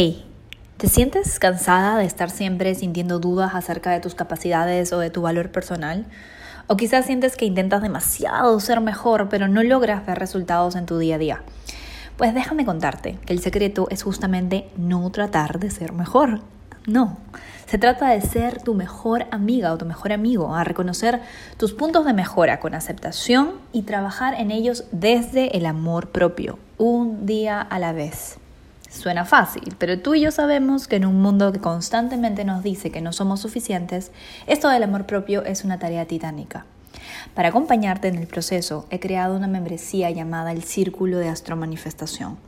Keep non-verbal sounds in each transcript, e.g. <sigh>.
Hey, ¿te sientes cansada de estar siempre sintiendo dudas acerca de tus capacidades o de tu valor personal? O quizás sientes que intentas demasiado ser mejor, pero no logras ver resultados en tu día a día. Pues déjame contarte que el secreto es justamente no tratar de ser mejor. No, se trata de ser tu mejor amiga o tu mejor amigo, a reconocer tus puntos de mejora con aceptación y trabajar en ellos desde el amor propio, un día a la vez. Suena fácil, pero tú y yo sabemos que en un mundo que constantemente nos dice que no somos suficientes, esto del amor propio es una tarea titánica. Para acompañarte en el proceso, he creado una membresía llamada el Círculo de Astromanifestación,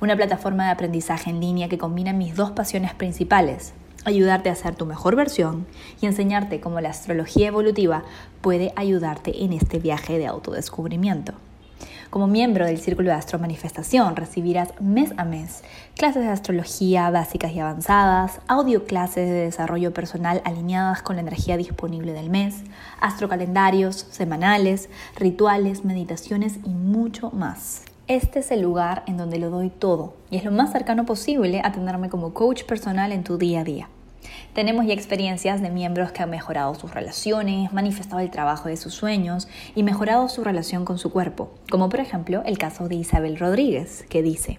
una plataforma de aprendizaje en línea que combina mis dos pasiones principales, ayudarte a ser tu mejor versión y enseñarte cómo la astrología evolutiva puede ayudarte en este viaje de autodescubrimiento. Como miembro del Círculo de Astro Manifestación recibirás mes a mes clases de astrología básicas y avanzadas, audio clases de desarrollo personal alineadas con la energía disponible del mes, astrocalendarios semanales, rituales, meditaciones y mucho más. Este es el lugar en donde lo doy todo y es lo más cercano posible a tenerme como coach personal en tu día a día. Tenemos ya experiencias de miembros que han mejorado sus relaciones, manifestado el trabajo de sus sueños y mejorado su relación con su cuerpo, como por ejemplo el caso de Isabel Rodríguez, que dice,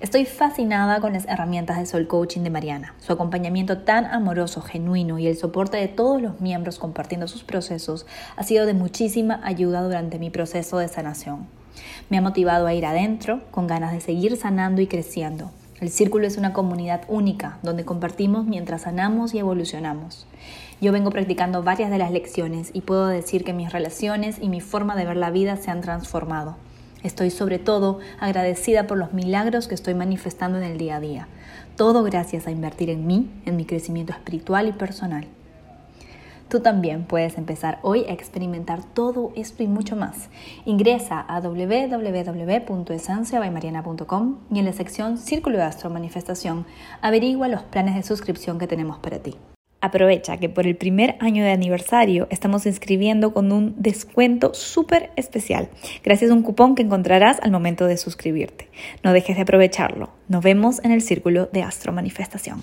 Estoy fascinada con las herramientas de Soul Coaching de Mariana, su acompañamiento tan amoroso, genuino y el soporte de todos los miembros compartiendo sus procesos ha sido de muchísima ayuda durante mi proceso de sanación. Me ha motivado a ir adentro con ganas de seguir sanando y creciendo, el círculo es una comunidad única donde compartimos mientras sanamos y evolucionamos. Yo vengo practicando varias de las lecciones y puedo decir que mis relaciones y mi forma de ver la vida se han transformado. Estoy sobre todo agradecida por los milagros que estoy manifestando en el día a día. Todo gracias a invertir en mí, en mi crecimiento espiritual y personal. Tú también puedes empezar hoy a experimentar todo esto y mucho más. Ingresa a www.esenciabaymariana.com y en la sección Círculo de Astro Manifestación averigua los planes de suscripción que tenemos para ti. Aprovecha que por el primer año de aniversario estamos inscribiendo con un descuento súper especial, gracias a un cupón que encontrarás al momento de suscribirte. No dejes de aprovecharlo. Nos vemos en el Círculo de Astro Manifestación.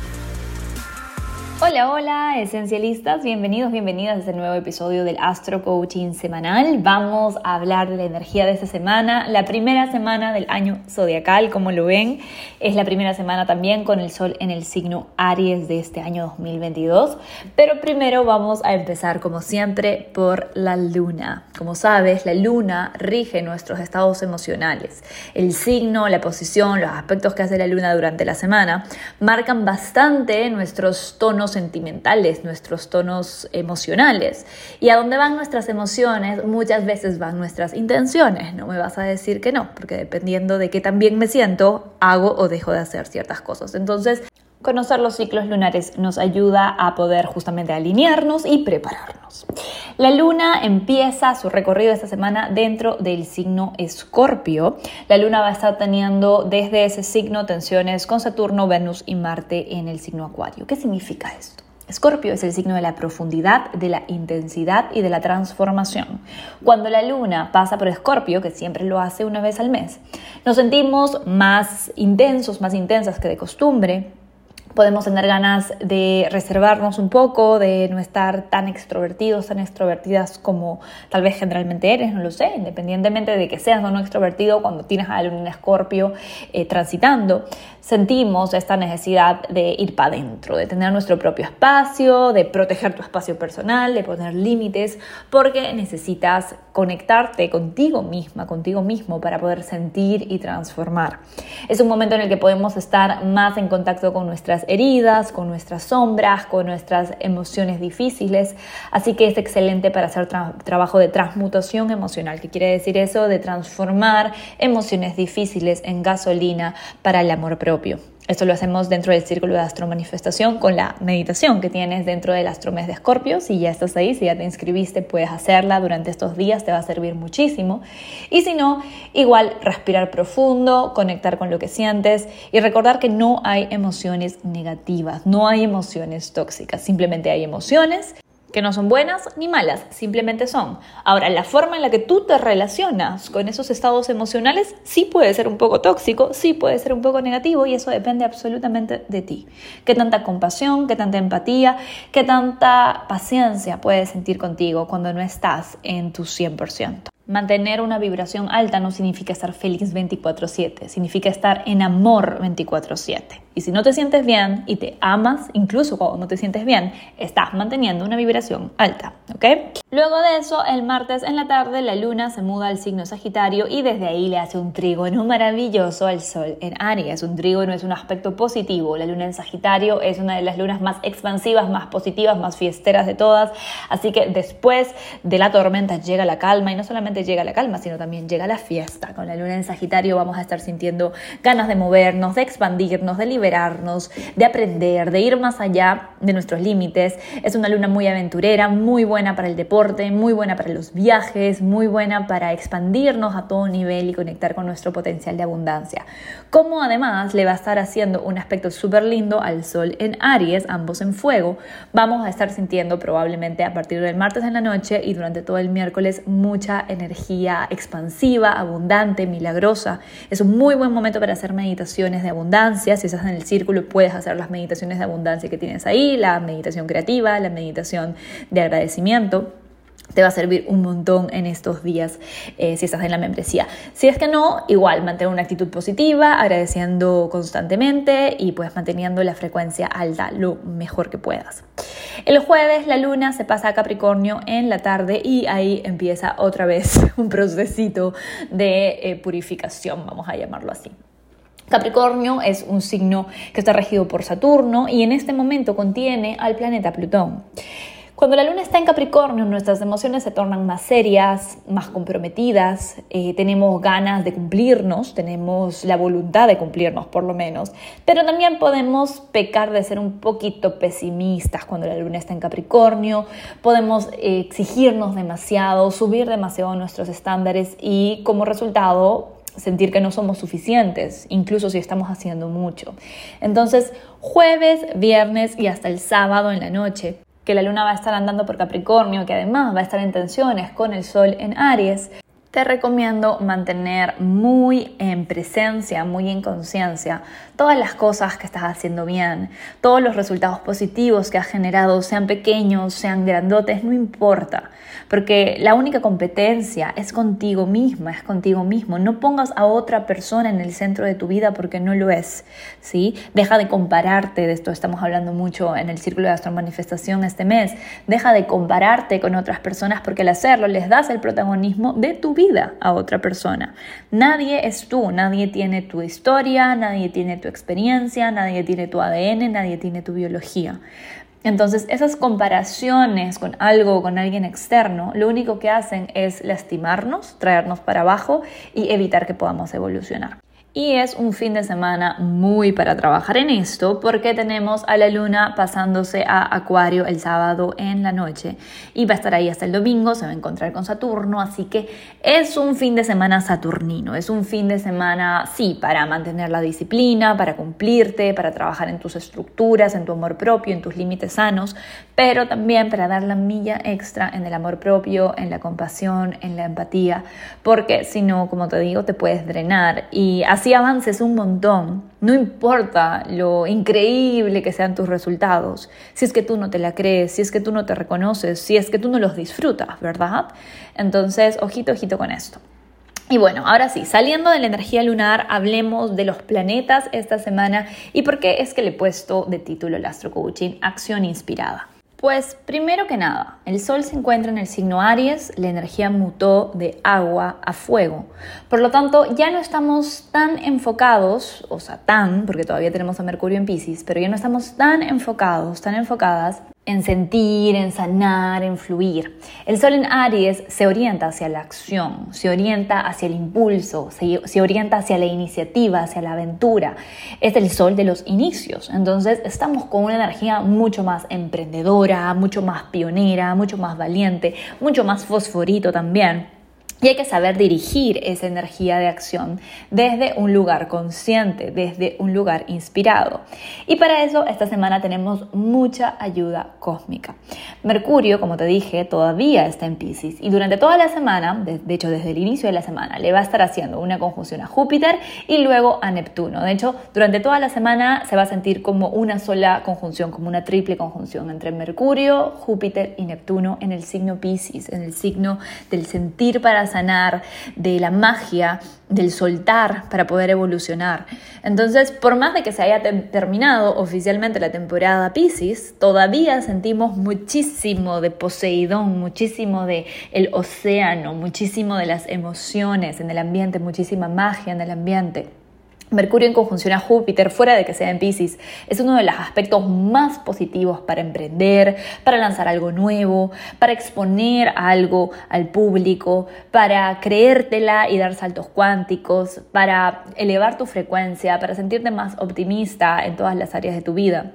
Hola, hola, esencialistas, bienvenidos, bienvenidas a este nuevo episodio del Astro Coaching semanal. Vamos a hablar de la energía de esta semana, la primera semana del año zodiacal, como lo ven, es la primera semana también con el sol en el signo Aries de este año 2022. Pero primero vamos a empezar, como siempre, por la luna. Como sabes, la luna rige nuestros estados emocionales. El signo, la posición, los aspectos que hace la luna durante la semana marcan bastante nuestros tonos sentimentales, nuestros tonos emocionales. Y a dónde van nuestras emociones, muchas veces van nuestras intenciones. No me vas a decir que no, porque dependiendo de qué tan bien me siento, hago o dejo de hacer ciertas cosas. Entonces, Conocer los ciclos lunares nos ayuda a poder justamente alinearnos y prepararnos. La luna empieza su recorrido esta semana dentro del signo Escorpio. La luna va a estar teniendo desde ese signo tensiones con Saturno, Venus y Marte en el signo Acuario. ¿Qué significa esto? Escorpio es el signo de la profundidad, de la intensidad y de la transformación. Cuando la luna pasa por Escorpio, que siempre lo hace una vez al mes, nos sentimos más intensos, más intensas que de costumbre, podemos tener ganas de reservarnos un poco, de no estar tan extrovertidos, tan extrovertidas como tal vez generalmente eres, no lo sé, independientemente de que seas o no extrovertido, cuando tienes a un escorpio eh, transitando, sentimos esta necesidad de ir para adentro, de tener nuestro propio espacio, de proteger tu espacio personal, de poner límites, porque necesitas conectarte contigo misma, contigo mismo para poder sentir y transformar. Es un momento en el que podemos estar más en contacto con nuestras heridas, con nuestras sombras, con nuestras emociones difíciles. Así que es excelente para hacer trabajo de transmutación emocional. ¿Qué quiere decir eso? De transformar emociones difíciles en gasolina para el amor propio. Esto lo hacemos dentro del círculo de astromanifestación con la meditación que tienes dentro del astromés de Escorpio. Si ya estás ahí, si ya te inscribiste, puedes hacerla durante estos días, te va a servir muchísimo. Y si no, igual respirar profundo, conectar con lo que sientes y recordar que no hay emociones negativas, no hay emociones tóxicas, simplemente hay emociones que no son buenas ni malas, simplemente son. Ahora, la forma en la que tú te relacionas con esos estados emocionales sí puede ser un poco tóxico, sí puede ser un poco negativo y eso depende absolutamente de ti. Qué tanta compasión, qué tanta empatía, qué tanta paciencia puedes sentir contigo cuando no estás en tu 100%. Mantener una vibración alta no significa estar feliz 24/7, significa estar en amor 24/7. Y si no te sientes bien y te amas, incluso cuando no te sientes bien, estás manteniendo una vibración alta, ¿ok? Luego de eso, el martes en la tarde, la luna se muda al signo Sagitario y desde ahí le hace un trígono maravilloso al Sol en Aries. Un trígono es un aspecto positivo. La luna en Sagitario es una de las lunas más expansivas, más positivas, más fiesteras de todas. Así que después de la tormenta llega la calma y no solamente llega la calma, sino también llega la fiesta. Con la luna en Sagitario vamos a estar sintiendo ganas de movernos, de expandirnos, de liberarnos, de aprender, de ir más allá de nuestros límites. Es una luna muy aventurera, muy buena para el deporte muy buena para los viajes, muy buena para expandirnos a todo nivel y conectar con nuestro potencial de abundancia. Como además le va a estar haciendo un aspecto súper lindo al Sol en Aries, ambos en fuego, vamos a estar sintiendo probablemente a partir del martes en la noche y durante todo el miércoles mucha energía expansiva, abundante, milagrosa. Es un muy buen momento para hacer meditaciones de abundancia. Si estás en el círculo puedes hacer las meditaciones de abundancia que tienes ahí, la meditación creativa, la meditación de agradecimiento te va a servir un montón en estos días eh, si estás en la membresía. Si es que no, igual mantener una actitud positiva, agradeciendo constantemente y pues manteniendo la frecuencia alta lo mejor que puedas. El jueves la luna se pasa a Capricornio en la tarde y ahí empieza otra vez <laughs> un procesito de eh, purificación, vamos a llamarlo así. Capricornio es un signo que está regido por Saturno y en este momento contiene al planeta Plutón. Cuando la luna está en Capricornio, nuestras emociones se tornan más serias, más comprometidas, eh, tenemos ganas de cumplirnos, tenemos la voluntad de cumplirnos por lo menos, pero también podemos pecar de ser un poquito pesimistas cuando la luna está en Capricornio, podemos eh, exigirnos demasiado, subir demasiado nuestros estándares y como resultado sentir que no somos suficientes, incluso si estamos haciendo mucho. Entonces, jueves, viernes y hasta el sábado en la noche que la luna va a estar andando por Capricornio, que además va a estar en tensiones con el Sol en Aries, te recomiendo mantener muy en presencia, muy en conciencia, todas las cosas que estás haciendo bien, todos los resultados positivos que has generado, sean pequeños, sean grandotes, no importa, porque la única competencia es contigo misma, es contigo mismo. No pongas a otra persona en el centro de tu vida porque no lo es, ¿sí? Deja de compararte, de esto estamos hablando mucho en el Círculo de Astromanifestación este mes, deja de compararte con otras personas porque al hacerlo les das el protagonismo de tu vida a otra persona. Nadie es tú, nadie tiene tu historia, nadie tiene tu experiencia, nadie tiene tu ADN, nadie tiene tu biología. Entonces, esas comparaciones con algo, con alguien externo, lo único que hacen es lastimarnos, traernos para abajo y evitar que podamos evolucionar. Y es un fin de semana muy para trabajar en esto porque tenemos a la luna pasándose a Acuario el sábado en la noche y va a estar ahí hasta el domingo, se va a encontrar con Saturno, así que es un fin de semana saturnino, es un fin de semana, sí, para mantener la disciplina, para cumplirte, para trabajar en tus estructuras, en tu amor propio, en tus límites sanos, pero también para dar la milla extra en el amor propio, en la compasión, en la empatía, porque si no, como te digo, te puedes drenar y así avances un montón, no importa lo increíble que sean tus resultados, si es que tú no te la crees, si es que tú no te reconoces, si es que tú no los disfrutas, ¿verdad? Entonces, ojito, ojito con esto. Y bueno, ahora sí, saliendo de la energía lunar, hablemos de los planetas esta semana y por qué es que le he puesto de título el Astro Coaching Acción Inspirada. Pues primero que nada, el Sol se encuentra en el signo Aries, la energía mutó de agua a fuego. Por lo tanto, ya no estamos tan enfocados, o sea, tan, porque todavía tenemos a Mercurio en Pisces, pero ya no estamos tan enfocados, tan enfocadas en sentir, en sanar, en fluir. El sol en Aries se orienta hacia la acción, se orienta hacia el impulso, se, orienta hacia la iniciativa, hacia la aventura. Es el sol de los inicios. Entonces estamos con una energía mucho más emprendedora, mucho más pionera, mucho más valiente, mucho más fosforito también. Y hay que saber dirigir esa energía de acción desde un lugar consciente, desde un lugar inspirado. Y para eso esta semana tenemos mucha ayuda cósmica. Mercurio, como te dije, todavía está en Pisces y durante toda la semana, de hecho desde el inicio de la semana, le va a estar haciendo una conjunción a Júpiter y luego a Neptuno. De hecho, durante toda la semana se va a sentir como una sola conjunción, como una triple conjunción entre Mercurio, Júpiter y Neptuno en el signo Pisces, en el signo del sentir para sanar, de la magia, del soltar para poder evolucionar. Entonces, por más de que se haya terminado oficialmente la temporada Pisces, todavía sentimos muchísimo de Poseidón, muchísimo de el océano, muchísimo de las emociones en el ambiente, muchísima magia en el ambiente. Mercurio en conjunción a Júpiter, fuera de que sea en Pisces, es uno de los aspectos más positivos para emprender, para lanzar algo nuevo, para exponer algo al público, para creértela y dar saltos cuánticos, para elevar tu frecuencia, para sentirte más optimista en todas las áreas de tu vida.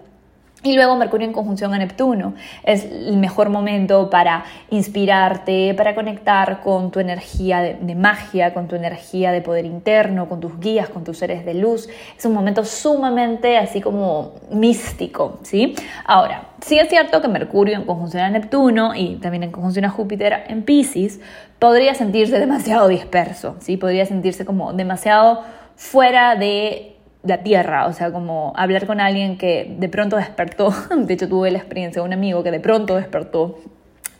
Y luego Mercurio en conjunción a Neptuno es el mejor momento para inspirarte, para conectar con tu energía de, magia, con tu energía de poder interno, con tus guías, con tus seres de luz. Es un momento sumamente así como místico, ¿sí? Ahora, sí es cierto que Mercurio en conjunción a Neptuno y también en conjunción a Júpiter en Pisces podría sentirse demasiado disperso, ¿sí? Podría sentirse como demasiado fuera de la tierra, o sea, como hablar con alguien que de pronto despertó, <laughs> de hecho tuve la experiencia de un amigo que de pronto despertó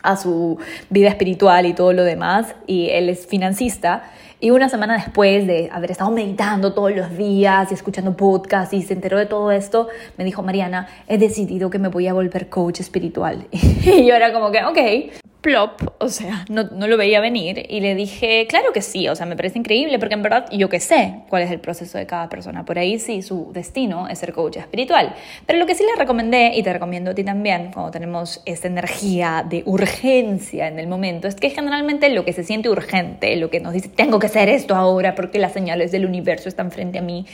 a su vida espiritual y todo lo demás, y él es financista, y una semana después de haber estado meditando todos los días y escuchando podcasts y se enteró de todo esto, me dijo, Mariana, he decidido que me voy a volver coach espiritual. <laughs> Y yo era como que, ok, o sea, no, no, lo veía venir y le dije, claro que sí, o sea, me parece increíble porque en verdad yo que sé cuál es el proceso de cada persona, por ahí sí su destino es ser coach espiritual, pero lo que sí le recomendé y te recomiendo a ti también cuando tenemos esta energía de urgencia en el momento, es que generalmente lo que se siente urgente, lo que nos dice, tengo que hacer esto ahora porque las señales del universo están frente a mí,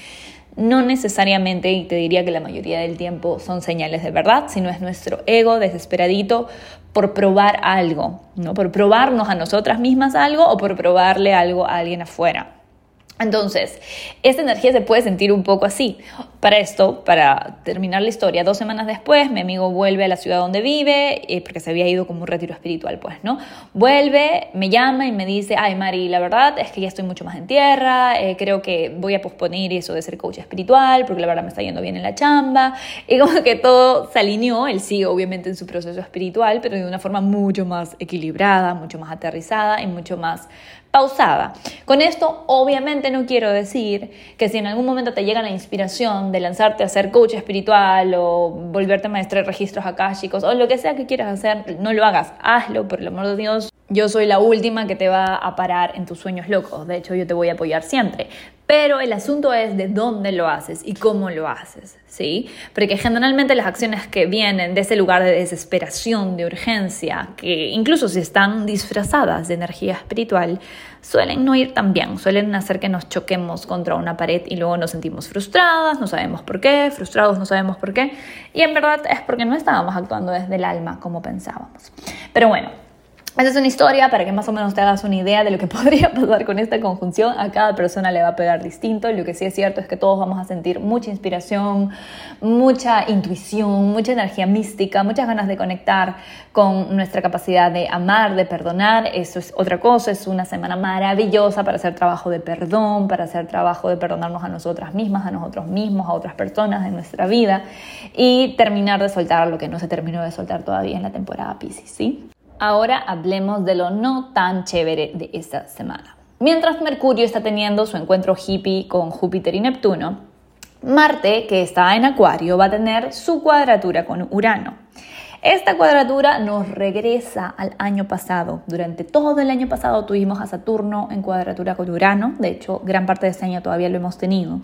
no necesariamente, y te diría que la mayoría del tiempo son señales de verdad, sino es nuestro ego desesperadito por probar algo, ¿no? por probarnos a nosotras mismas algo o por probarle algo a alguien afuera. Entonces, esta energía se puede sentir un poco así. Para esto, para terminar la historia, dos semanas después, mi amigo vuelve a la ciudad donde vive, eh, porque se había ido como un retiro espiritual, pues, ¿no? Vuelve, me llama y me dice, ay, Mari, la verdad es que ya estoy mucho más en tierra, eh, creo que voy a posponer eso de ser coach espiritual, porque la verdad me está yendo bien en la chamba, y como que todo se alineó, él sigue obviamente en su proceso espiritual, pero de una forma mucho más equilibrada, mucho más aterrizada y mucho más pausada. Con esto obviamente no quiero decir que si en algún momento te llega la inspiración de lanzarte a ser coach espiritual o volverte maestra de registros chicos o lo que sea que quieras hacer, no lo hagas, hazlo por el amor de Dios. Yo soy la última que te va a parar en tus sueños locos, de hecho yo te voy a apoyar siempre, pero el asunto es de dónde lo haces y cómo lo haces, ¿sí? Porque generalmente las acciones que vienen de ese lugar de desesperación, de urgencia, que incluso si están disfrazadas de energía espiritual, suelen no ir tan bien, suelen hacer que nos choquemos contra una pared y luego nos sentimos frustradas, no sabemos por qué, frustrados no sabemos por qué, y en verdad es porque no estábamos actuando desde el alma como pensábamos. Pero bueno, esa es una historia para que más o menos te hagas una idea de lo que <laughs> podría pasar con esta conjunción. A cada persona le va a pegar distinto. Lo que sí es cierto es que todos vamos a sentir mucha inspiración, mucha intuición, mucha energía mística, muchas ganas de conectar con nuestra capacidad de amar, de perdonar. Eso es otra cosa. Es una semana maravillosa para hacer trabajo de perdón, para hacer trabajo de perdonarnos a nosotras mismas, a nosotros mismos, a otras personas en nuestra vida y terminar de soltar lo que no se terminó de soltar todavía en la temporada Pisces, ¿sí? Ahora hablemos de lo no tan chévere de esta semana. Mientras Mercurio está teniendo su encuentro hippie con Júpiter y Neptuno, Marte, que está en Acuario, va a tener su cuadratura con Urano. Esta cuadratura nos regresa al año pasado. Durante todo el año pasado tuvimos a Saturno en cuadratura con Urano. De hecho, gran parte de este año todavía lo hemos tenido.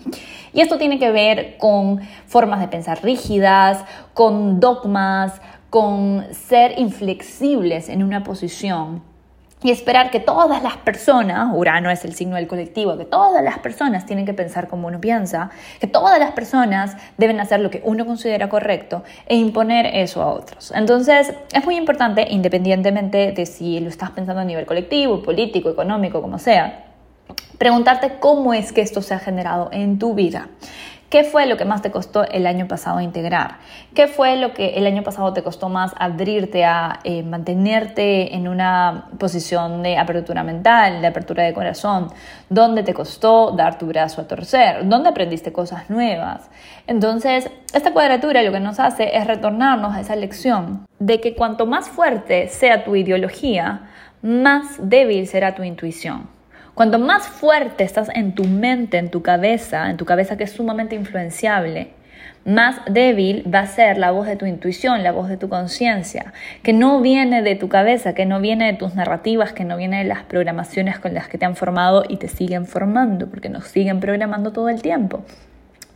Y esto tiene que ver con formas de pensar rígidas, con dogmas, con ser inflexibles en una posición y esperar que todas las personas, Urano es el signo del colectivo, que todas las personas tienen que pensar como uno piensa, que todas las personas deben hacer lo que uno considera correcto e imponer eso a otros. Entonces, es muy importante, independientemente de si lo estás pensando a nivel colectivo, político, económico, como sea, preguntarte cómo es que esto se ha generado en tu vida. ¿Qué fue lo que más te costó el año pasado integrar? ¿Qué fue lo que el año pasado te costó más abrirte a eh, mantenerte en una posición de apertura mental, de apertura de corazón? ¿Dónde te costó dar tu brazo a torcer? ¿Dónde aprendiste cosas nuevas? Entonces, esta cuadratura lo que nos hace es retornarnos a esa lección de que cuanto más fuerte sea tu ideología, más débil será tu intuición. Cuanto más fuerte estás en tu mente, en tu cabeza, en tu cabeza que es sumamente influenciable, más débil va a ser la voz de tu intuición, la voz de tu conciencia, que no viene de tu cabeza, que no viene de tus narrativas, que no viene de las programaciones con las que te han formado y te siguen formando, porque nos siguen programando todo el tiempo.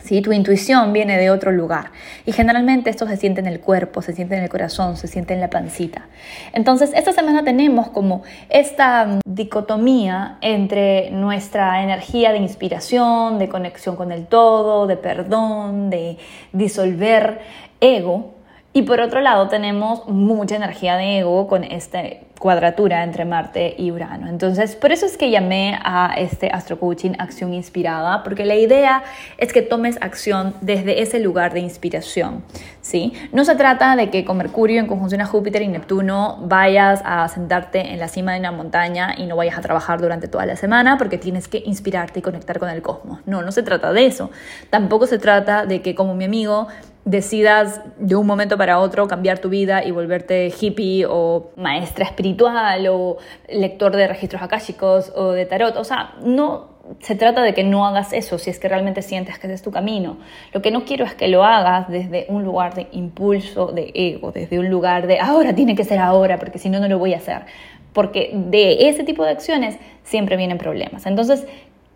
¿Sí? Tu intuición viene de otro lugar y generalmente esto se siente en el cuerpo, se siente en el corazón, se siente en la pancita. Entonces, esta semana tenemos como esta mm, dicotomía entre nuestra energía de inspiración, de conexión con el todo, de perdón, de disolver ego, y por otro lado tenemos mucha energía de ego con esta cuadratura entre Marte y Urano. Entonces, por eso es que llamé a este Astro Coaching Acción Inspirada, porque la idea es que tomes acción desde ese lugar de inspiración. ¿sí? No se trata de que con Mercurio en conjunción a Júpiter y Neptuno vayas a sentarte en la cima de una montaña y no vayas a trabajar durante toda la semana porque tienes que inspirarte y conectar con el cosmos. No, no se trata de eso. Tampoco se trata de que como mi amigo decidas de un momento para otro cambiar tu vida y volverte hippie o maestra espiritual o lector de registros akáshicos o de tarot. O sea, no se trata de que no hagas eso si es que realmente sientes que ese es tu camino. Lo que no quiero es que lo hagas desde un lugar de impulso, de ego, desde un lugar de ahora tiene que ser ahora porque si no, no lo voy a hacer. Porque de ese tipo de acciones siempre vienen problemas. Entonces,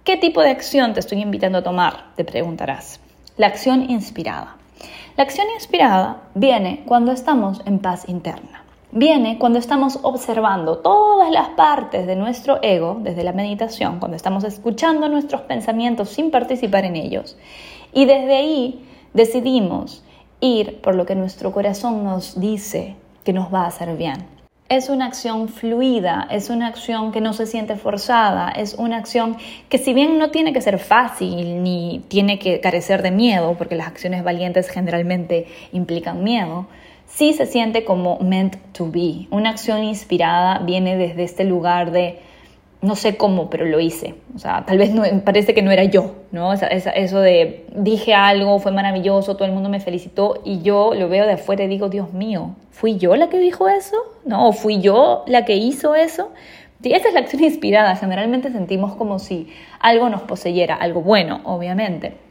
¿qué tipo de acción te estoy invitando a tomar? Te preguntarás. La acción inspirada. La acción inspirada viene cuando estamos en paz interna. Viene cuando estamos observando todas las partes de nuestro ego desde la meditación, cuando estamos escuchando nuestros pensamientos sin participar en ellos. Y desde ahí decidimos ir por lo que nuestro corazón nos dice que nos va a hacer bien es una acción fluida, es una acción que no se siente forzada, es una acción que si bien no tiene que ser fácil ni tiene que carecer de miedo, porque las acciones valientes generalmente implican miedo, sí se siente como meant to be. Una acción inspirada viene desde este lugar de no sé cómo, pero lo hice. O sea, tal vez no, parece que no era yo, ¿no? eso de dije algo, fue maravilloso, todo el mundo me felicitó y yo lo veo de afuera y digo, Dios mío, ¿fui yo la que dijo eso? ¿No? ¿O fui yo la que hizo eso? Y esa es la acción inspirada. Generalmente sentimos como si algo nos poseyera, algo bueno, obviamente.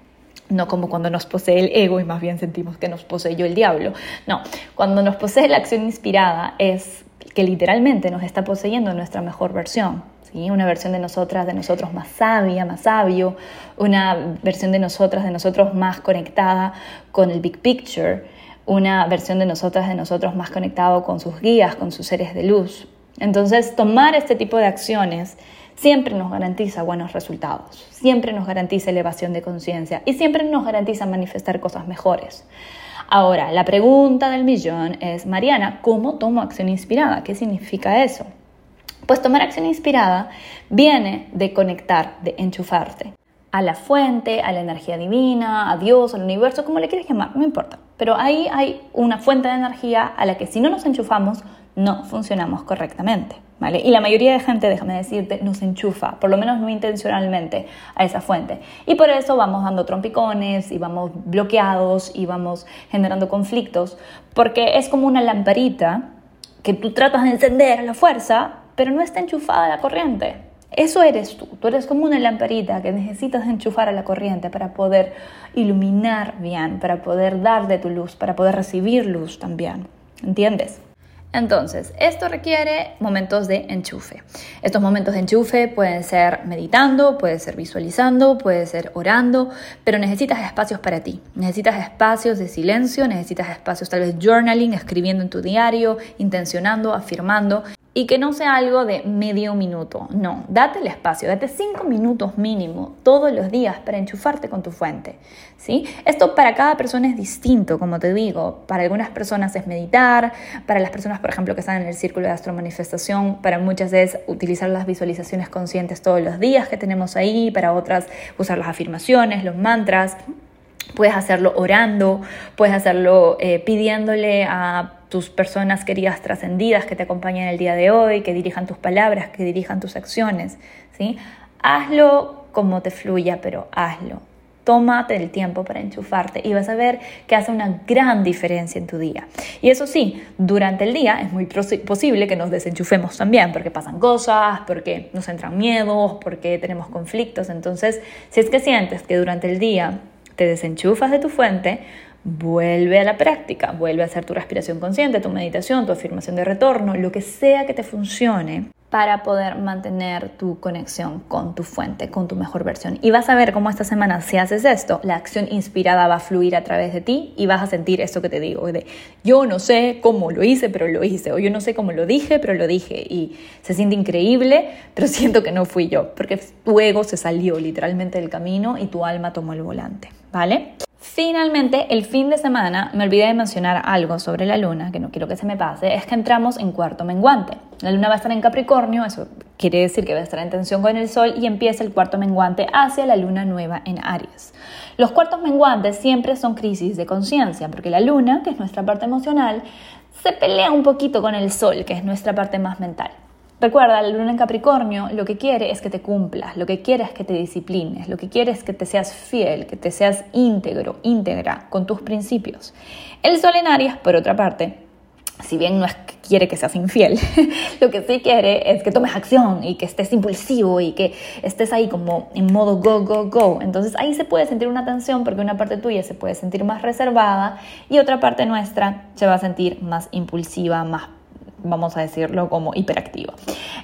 No como cuando nos posee el ego y más bien sentimos que nos poseyó el diablo. No, cuando nos posee la acción inspirada es que literalmente nos está poseyendo nuestra mejor versión, una versión de nosotras, de nosotros más sabia, más sabio, una versión de nosotras, de nosotros más conectada con el big picture, una versión de nosotras, de nosotros más conectado con sus guías, con sus seres de luz. Entonces, tomar este tipo de acciones siempre nos garantiza buenos resultados, siempre nos garantiza elevación de conciencia y siempre nos garantiza manifestar cosas mejores. Ahora, la pregunta del millón es, Mariana, ¿cómo tomo acción inspirada? ¿Qué significa eso? Pues tomar acción inspirada viene de conectar, de enchufarte a la fuente, a la energía divina, a Dios, al universo, como le quieras llamar, no importa. Pero ahí hay una fuente de energía a la que si no nos enchufamos, no funcionamos correctamente. ¿Vale? Y la mayoría de gente, déjame decirte, nos enchufa, por lo menos no intencionalmente, a esa fuente. Y por eso vamos dando trompicones y vamos bloqueados y vamos generando conflictos, porque es como una lamparita que tú tratas de encender a la fuerza, pero no está enchufada a la corriente. Eso eres tú. Tú eres como una lamparita que necesitas enchufar a la corriente para poder iluminar bien, para poder dar de tu luz, para poder recibir luz también. ¿Entiendes? Entonces, esto requiere momentos de enchufe. Estos momentos de enchufe pueden ser meditando, puede ser visualizando, puede ser orando, pero necesitas espacios para ti. Necesitas espacios de silencio, necesitas espacios tal vez journaling, escribiendo en tu diario, intencionando, afirmando y que no sea algo de medio minuto. No, date el espacio, date cinco minutos mínimo todos los días para enchufarte con tu fuente. ¿sí? Esto para cada persona es distinto, como te digo. Para algunas personas es meditar, para las personas, por ejemplo, que están en el círculo de astromanifestación, para muchas es utilizar las visualizaciones conscientes todos los días que tenemos ahí, para otras usar las afirmaciones, los mantras. Puedes hacerlo orando, puedes hacerlo eh, pidiéndole a tus personas queridas trascendidas que te acompañan el día de hoy, que dirijan tus palabras, que dirijan tus acciones. ¿sí? Hazlo como te fluya, pero hazlo. Tómate el tiempo para enchufarte y vas a ver que hace una gran diferencia en tu día. Y eso sí, durante el día es muy posible que nos desenchufemos también, porque pasan cosas, porque nos entran miedos, porque tenemos conflictos. Entonces, si es que sientes que durante el día te desenchufas de tu fuente, vuelve a la práctica, vuelve a hacer tu respiración consciente, tu meditación, tu afirmación de retorno, lo que sea que te funcione para poder mantener tu conexión con tu fuente, con tu mejor versión. Y vas a ver cómo esta semana, si haces esto, la acción inspirada va a fluir a través de ti y vas a sentir esto que te digo, de yo no sé cómo lo hice, pero lo hice, o yo no sé cómo lo dije, pero lo dije, y se siente increíble, pero <laughs> siento que no fui yo, porque tu ego se salió literalmente del camino y tu alma tomó el volante, ¿vale? Finalmente, el fin de semana, me olvidé de mencionar algo sobre la luna, que no quiero que se me pase, es que entramos en cuarto menguante. La luna va a estar en Capricornio, eso quiere decir que va a estar en tensión con el Sol y empieza el cuarto menguante hacia la luna nueva en Aries. Los cuartos menguantes siempre son crisis de conciencia, porque la luna, que es nuestra parte emocional, se pelea un poquito con el Sol, que es nuestra parte más mental. Recuerda, la luna en Capricornio lo que quiere es que te cumplas, lo que quiere es que te disciplines, lo que quiere es que te seas fiel, que te seas íntegro, íntegra con tus principios. El sol en Aries, por otra parte, si bien no quiere que seas infiel, <laughs> lo que sí quiere es que tomes acción y que estés impulsivo y que estés ahí como en modo go, go, go. Entonces ahí se puede sentir una tensión porque una parte tuya se puede sentir más reservada y otra parte nuestra se va a sentir más impulsiva, más vamos a decirlo como hiperactivo.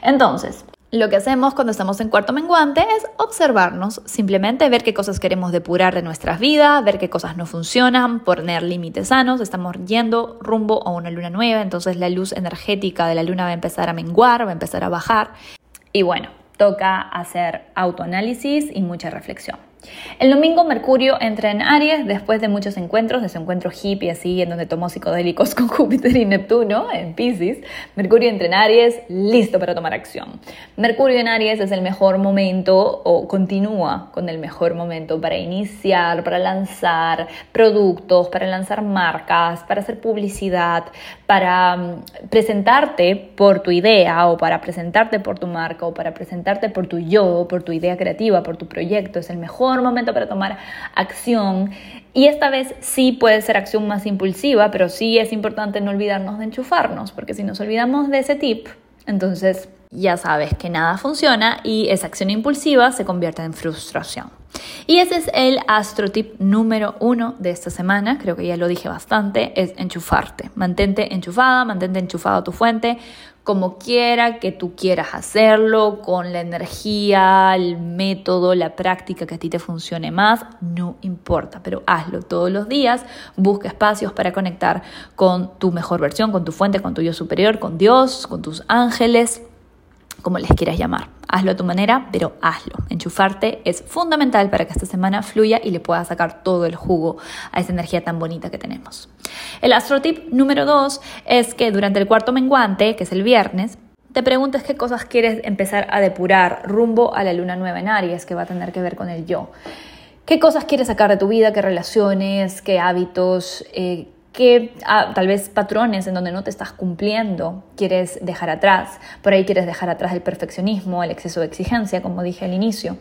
Entonces, lo que hacemos cuando estamos en cuarto menguante es observarnos, simplemente ver qué cosas queremos depurar de nuestras vidas, ver qué cosas no funcionan, poner límites sanos, estamos yendo rumbo a una luna nueva, entonces la luz energética de la luna va a empezar a menguar, va a empezar a bajar y bueno, toca hacer autoanálisis y mucha reflexión. El domingo Mercurio entra en Aries después de muchos encuentros, de su encuentro hippie así, en donde tomó psicodélicos <laughs> con Júpiter y Neptuno en Pisces. Mercurio entra en Aries, listo para tomar acción. Mercurio en Aries es el mejor momento o continúa con el mejor momento para iniciar, para lanzar productos, para lanzar marcas, para hacer publicidad, para mm, presentarte por tu idea o para presentarte por tu marca o para presentarte por tu yo, por tu idea creativa, por tu proyecto. Es el mejor momento para tomar acción. Y esta vez sí puede ser acción más impulsiva, pero sí es importante no olvidarnos de enchufarnos, porque si nos olvidamos de ese tip, entonces ya sabes que nada funciona y esa acción impulsiva se convierte en frustración. Y ese es el astrotip número uno de esta semana, creo que ya lo dije bastante, es enchufarte. Mantente enchufada, mantente enchufado tu fuente, como quiera que tú quieras hacerlo, con la energía, el método, la práctica que a ti te funcione más, no importa, pero hazlo todos los días, busca espacios para conectar con tu mejor versión, con tu fuente, con tu yo superior, con Dios, con tus ángeles, como les quieras llamar. Hazlo a tu manera, pero hazlo. Enchufarte es fundamental para que esta semana fluya y le puedas sacar todo el jugo a esa energía tan bonita que tenemos. El astrotip número dos es que durante el cuarto menguante, que es el viernes, te preguntes qué cosas quieres empezar a depurar rumbo a la luna nueva en Aries, que va a tener que ver con el yo. ¿Qué cosas quieres sacar de tu vida? ¿Qué relaciones? ¿Qué hábitos? Eh, qué ah, tal vez patrones en donde no te estás cumpliendo quieres dejar atrás. Por ahí quieres dejar atrás el perfeccionismo, el exceso de exigencia, como dije al inicio.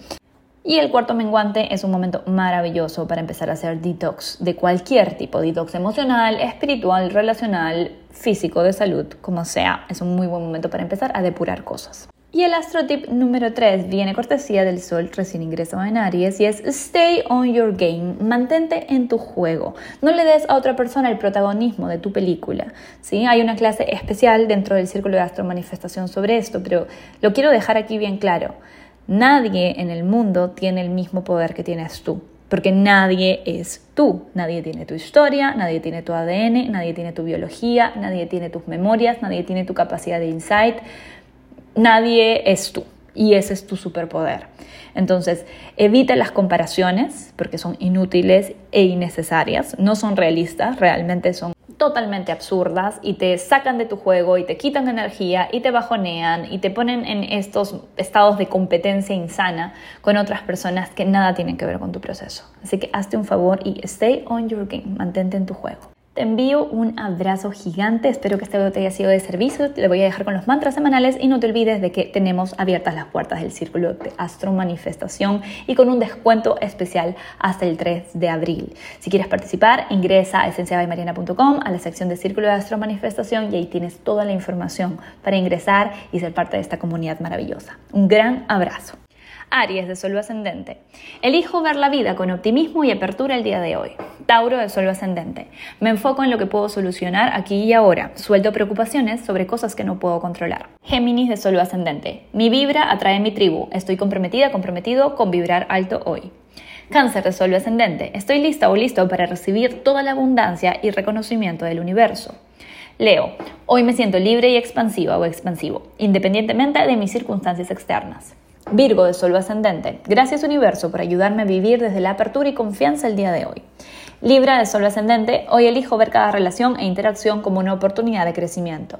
Y el cuarto menguante es un momento maravilloso para empezar a hacer detox de cualquier tipo, detox emocional, espiritual, relacional, físico, de salud, como sea. Es un muy buen momento para empezar a depurar cosas. Y el astrotip número 3 viene cortesía del Sol recién ingresado en Aries y es Stay on your game, mantente en tu juego. No le des a otra persona el protagonismo de tu película. ¿sí? Hay una clase especial dentro del Círculo de Astro Manifestación sobre esto, pero lo quiero dejar aquí bien claro. Nadie en el mundo tiene el mismo poder que tienes tú porque nadie es tú, nadie tiene tu historia, nadie tiene tu ADN, nadie tiene tu biología, nadie tiene tus memorias, nadie tiene tu capacidad de insight, nadie es tú y ese es tu superpoder. Entonces, evita las comparaciones porque son inútiles e innecesarias, no son realistas, realmente son totalmente absurdas y te sacan de tu juego y te quitan energía y te bajonean y te ponen en estos estados de competencia insana con otras personas que nada tienen que ver con tu proceso. Así que hazte un favor y stay on your game, mantente en tu juego. Te envío un abrazo gigante, espero que este video te haya sido de servicio, te voy a dejar con los mantras semanales y no te olvides de que tenemos abiertas las puertas del círculo de Astro Manifestación y con un descuento especial hasta el 3 de abril. Si quieres participar, ingresa a esenciabaymariana.com a la sección de Círculo de Astro Manifestación y ahí tienes toda la información para ingresar y ser parte de esta comunidad maravillosa. Un gran abrazo. Aries de Sol ascendente. Elijo ver la vida con optimismo y apertura el día de hoy. Tauro de Sol ascendente. Me enfoco en lo que puedo solucionar aquí y ahora. Suelto preocupaciones sobre cosas que no puedo controlar. Géminis de Sol ascendente. Mi vibra atrae mi tribu. Estoy comprometida, comprometido con vibrar alto hoy. Cáncer de Sol ascendente. Estoy lista o listo para recibir toda la abundancia y reconocimiento del universo. Leo, hoy me siento libre y expansiva o expansivo, independientemente de mis circunstancias externas. Virgo de Sol ascendente. Gracias universo por ayudarme a vivir desde la apertura y confianza el día de hoy. Libra de Sol ascendente. Hoy elijo ver cada relación e interacción como una oportunidad de crecimiento.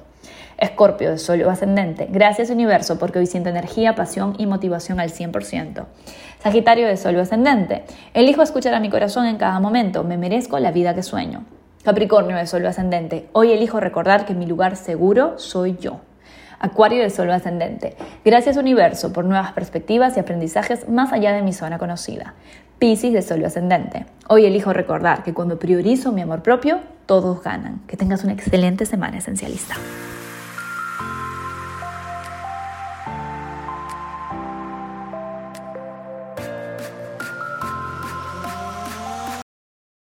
Escorpio de Sol ascendente. Gracias universo porque hoy siento energía, pasión y motivación al 100%. Sagitario de Sol ascendente. Elijo escuchar a mi corazón en cada momento. Me merezco la vida que sueño. Capricornio de Sol ascendente. Hoy elijo recordar que mi lugar seguro soy yo. Acuario de Sol ascendente. Gracias universo por nuevas perspectivas y aprendizajes más allá de mi zona conocida. Piscis de Sol ascendente. Hoy elijo recordar que cuando priorizo mi amor propio, todos ganan. Que tengas una excelente semana esencialista.